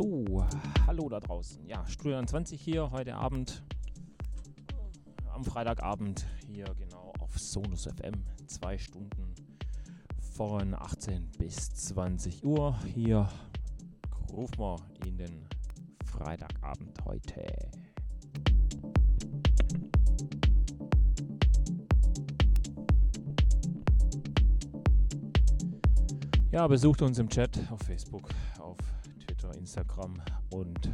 So, hallo da draußen. Ja, Studio 20 hier heute Abend, am Freitagabend hier genau auf Sonus FM. Zwei Stunden von 18 bis 20 Uhr. Hier rufen wir in den Freitagabend heute. Ja, besucht uns im Chat auf Facebook, auf Instagram und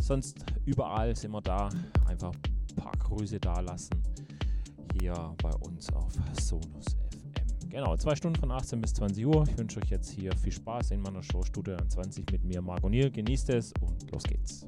sonst überall sind wir da. Einfach ein paar Grüße da lassen hier bei uns auf Sonus FM. Genau, zwei Stunden von 18 bis 20 Uhr. Ich wünsche euch jetzt hier viel Spaß in meiner Show Studio 20 mit mir, Niel. Genießt es und los geht's.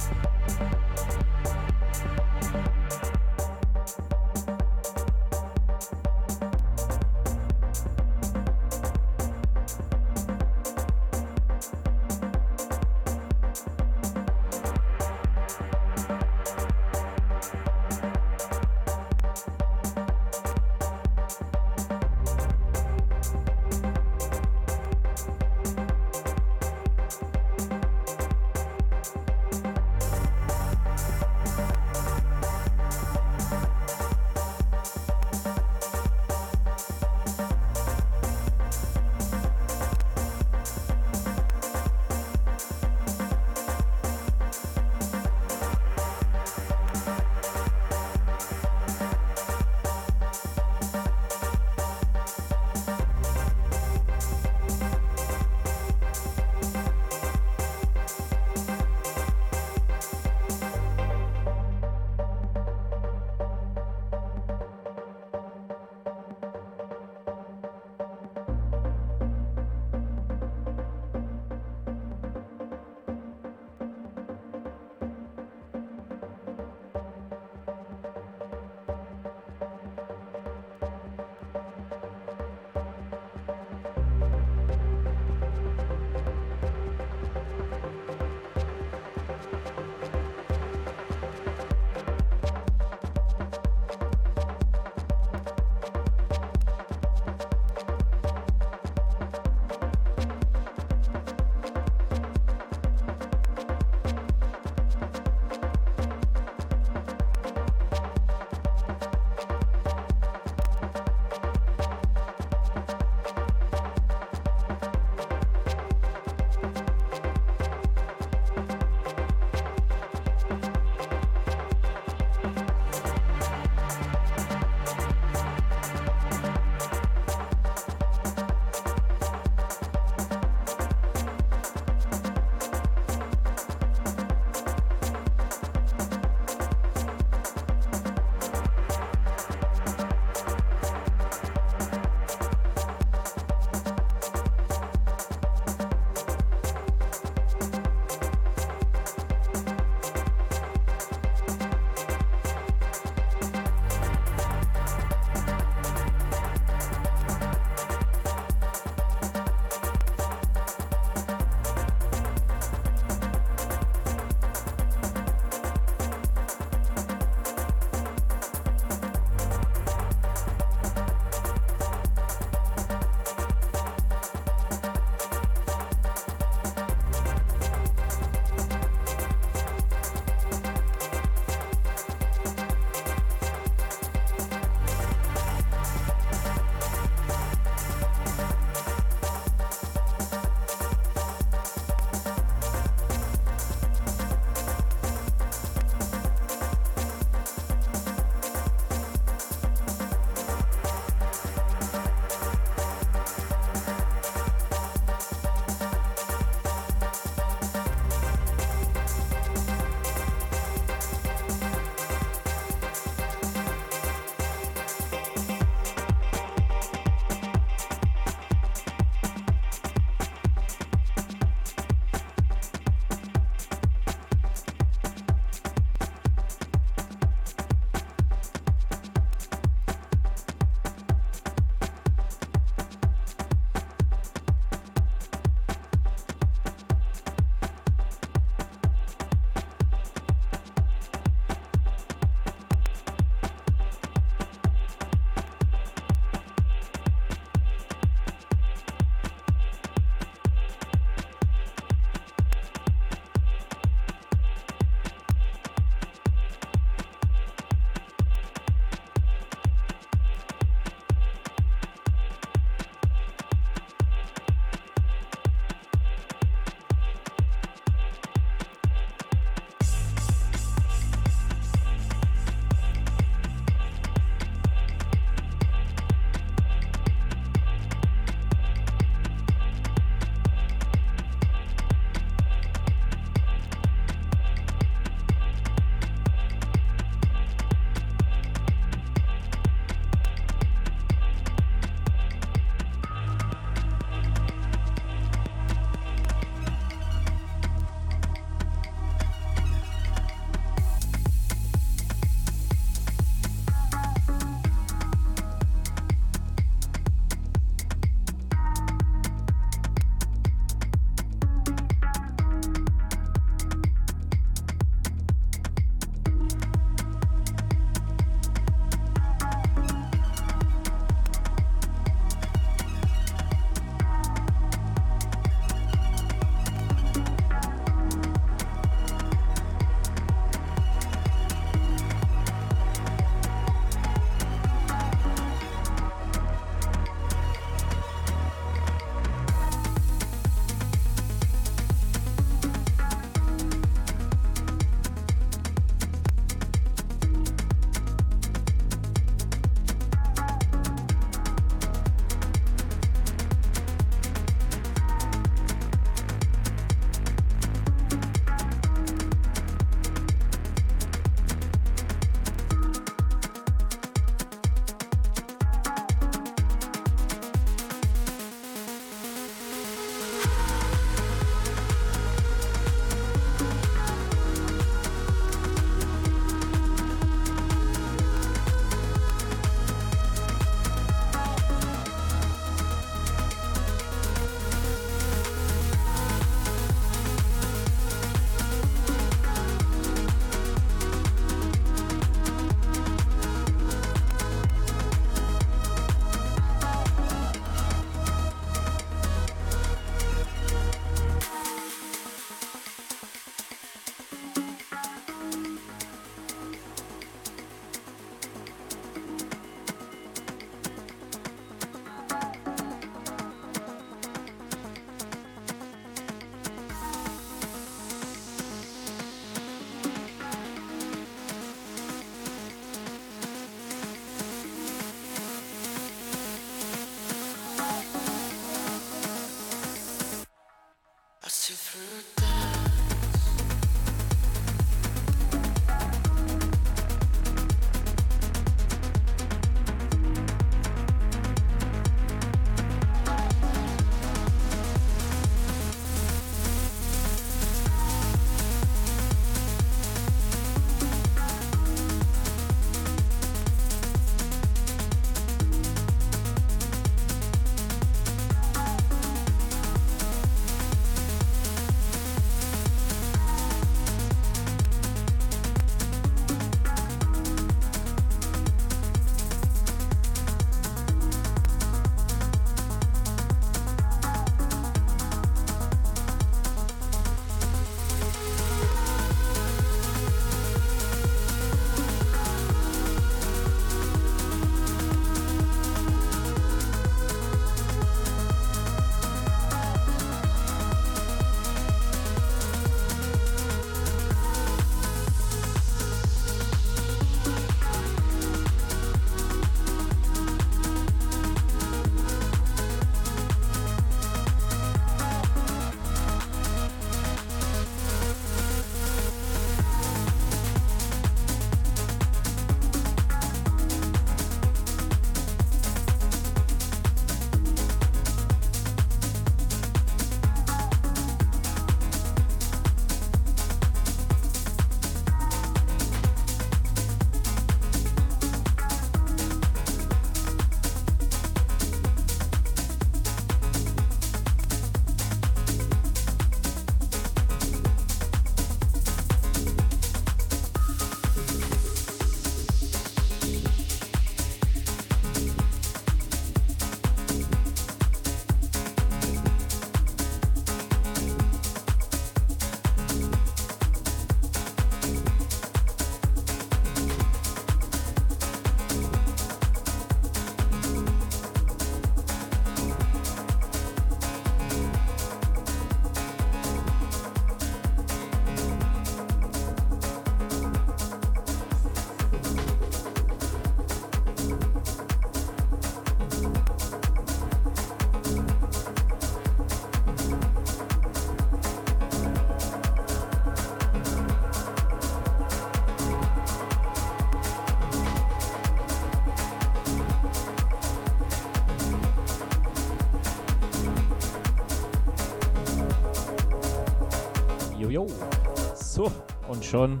Schon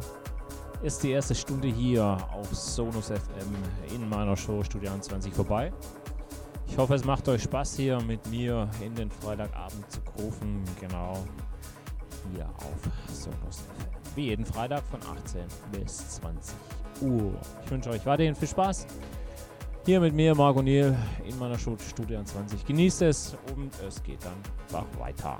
ist die erste Stunde hier auf Sonus FM in meiner Show Studio 21 vorbei. Ich hoffe, es macht euch Spaß hier mit mir in den Freitagabend zu rufen. Genau hier auf Sonus FM. Wie jeden Freitag von 18 bis 20 Uhr. Ich wünsche euch weiterhin viel Spaß. Hier mit mir, Marco Niel, in meiner Show Studio 21. Genießt es und es geht dann weiter.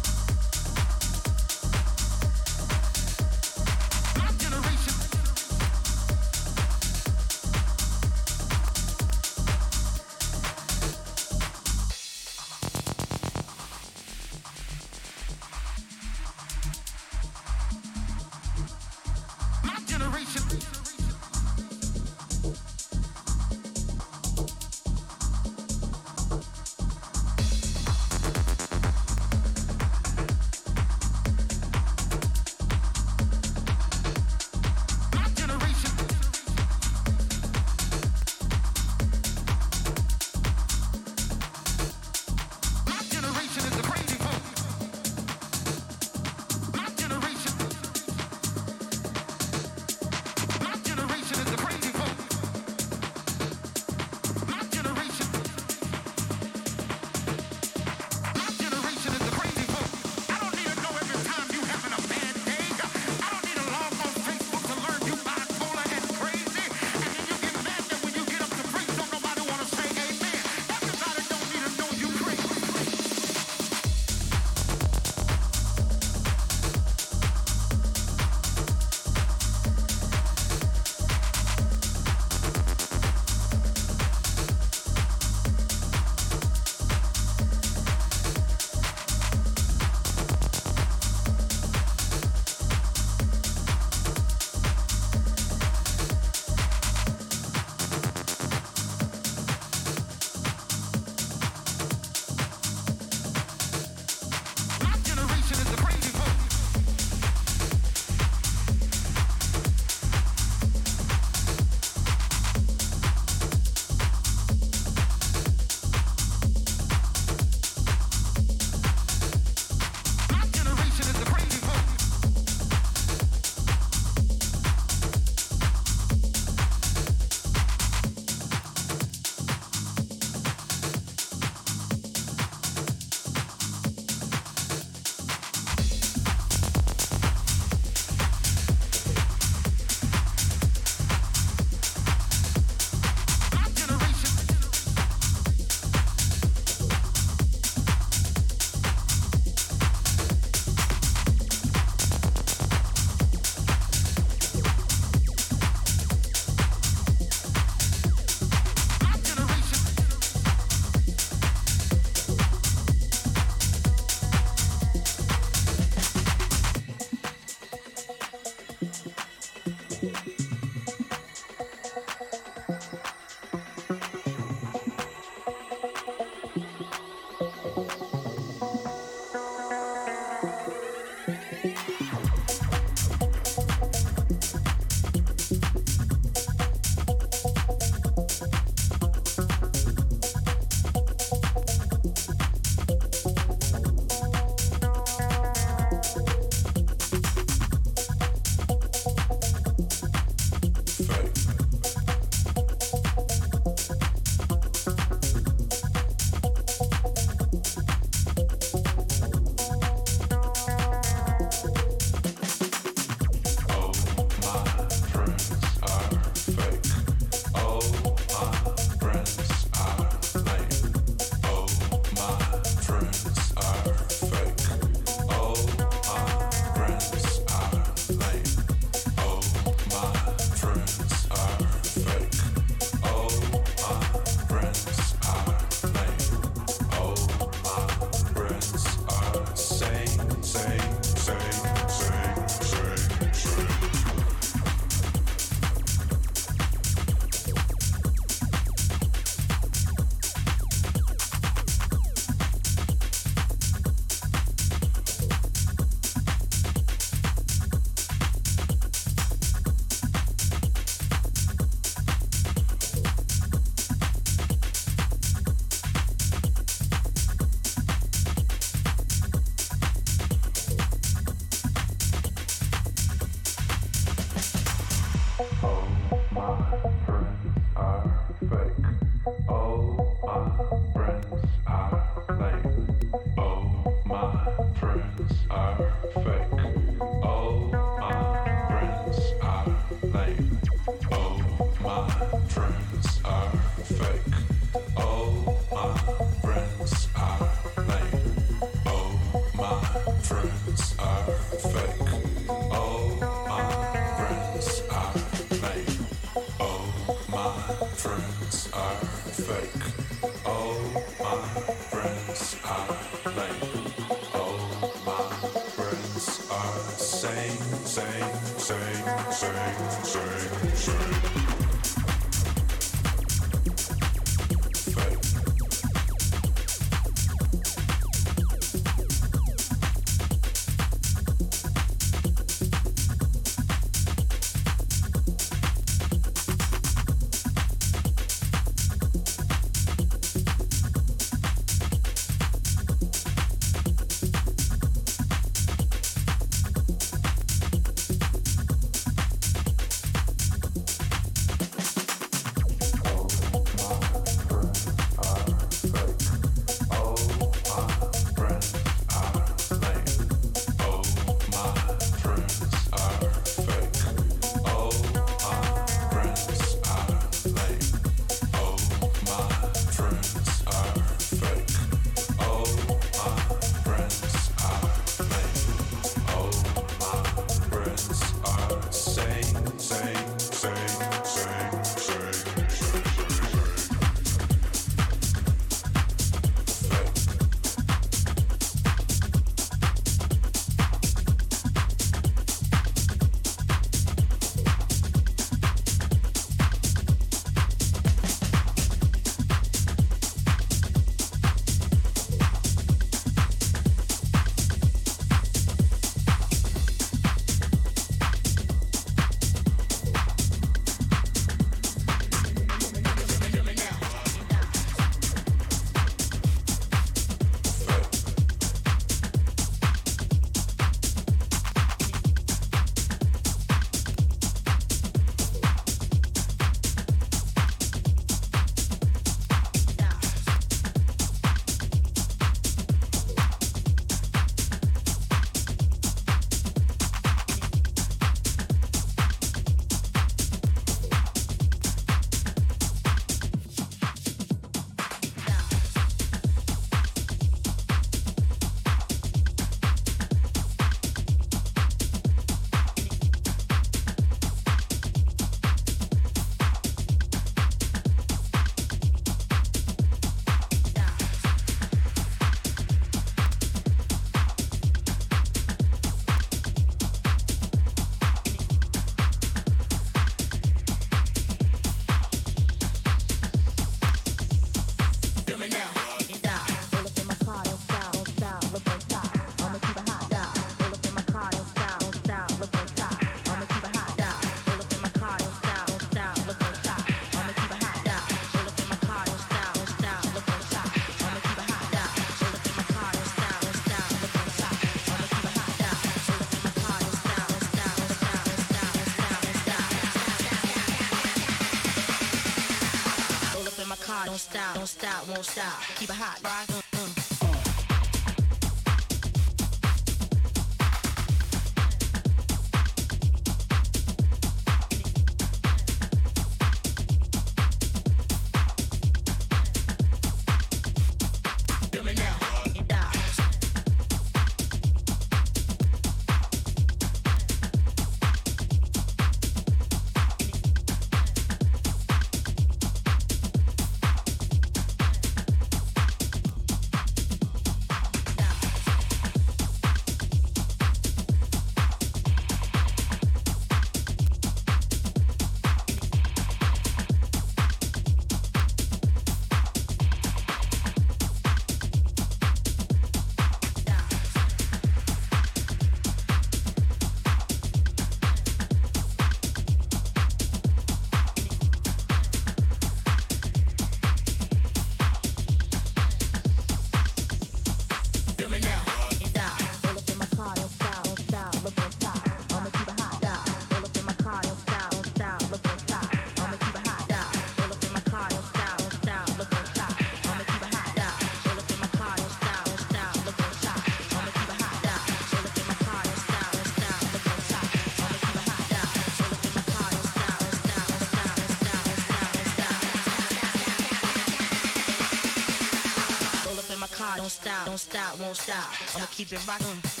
Don't stop, won't stop. I'ma keep it rocking.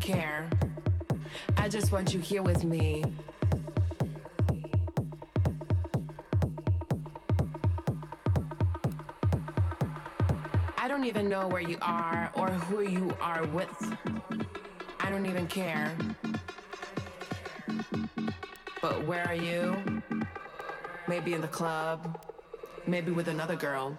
Care. I just want you here with me. I don't even know where you are or who you are with. I don't even care. But where are you? Maybe in the club, maybe with another girl.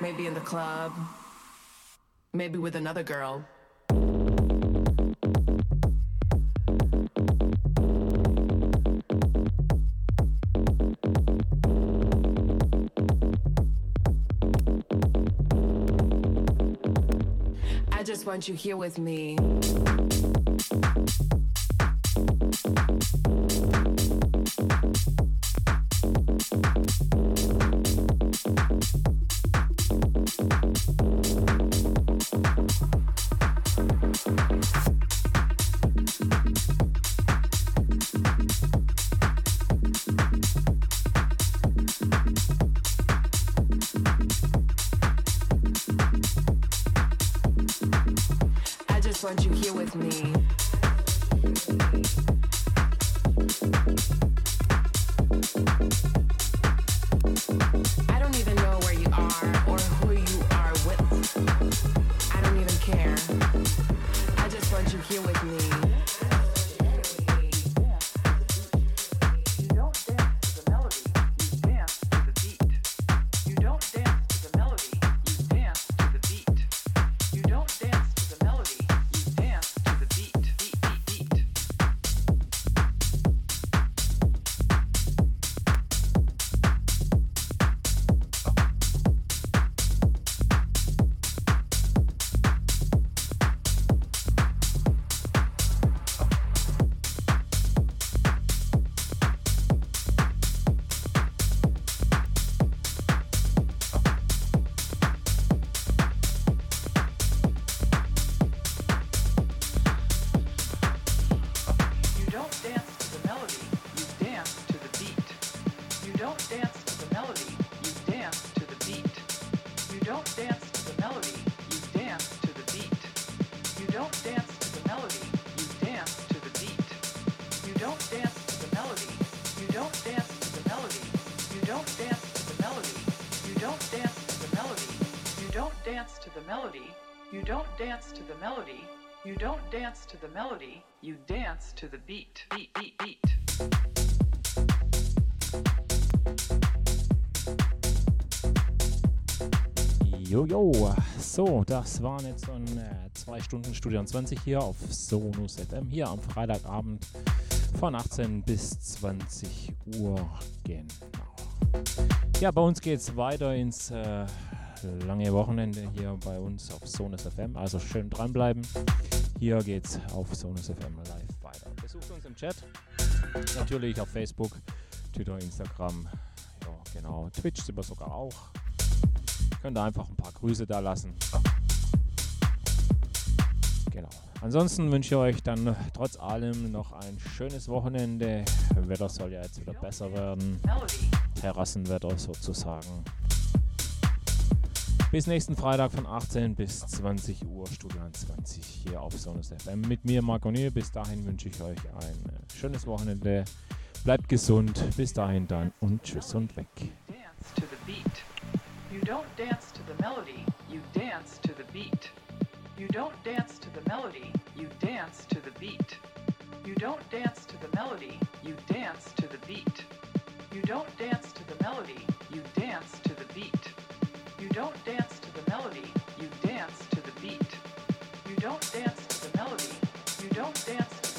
Maybe in the club. Maybe with another girl. I just want you here with me. Dance to the melody. You don't dance to the melody. You dance to the beat. Beat, beat, beat. Jojo, so, das waren jetzt so ein, äh, zwei Stunden Studio 20 hier auf Sonus FM, hier am Freitagabend von 18 bis 20 Uhr, genau. Ja, bei uns geht es weiter ins äh, lange Wochenende hier bei uns auf Sonus FM, also schön dranbleiben. Hier geht's auf Sonus FM live weiter. Besucht uns im Chat, natürlich auf Facebook, Twitter, Instagram, ja genau, Twitch sind wir sogar auch. Könnt ihr einfach ein paar Grüße da lassen. Genau. Ansonsten wünsche ich euch dann trotz allem noch ein schönes Wochenende. Wetter soll ja jetzt wieder besser werden. Terrassenwetter sozusagen. Bis nächsten Freitag von 18 bis 20 Uhr, Studio 20 hier auf Sonus FM. Mit mir, Marco Niel. Bis dahin wünsche ich euch ein äh, schönes Wochenende. Bleibt gesund. Bis dahin dann und tschüss und weg. To the beat. You don't dance to the melody. You dance to the beat. You don't dance to the melody. You dance to the beat. You don't dance to the melody. You dance to the beat. You don't dance to the melody. You dance You don't dance to the melody, you dance to the beat. You don't dance to the melody, you don't dance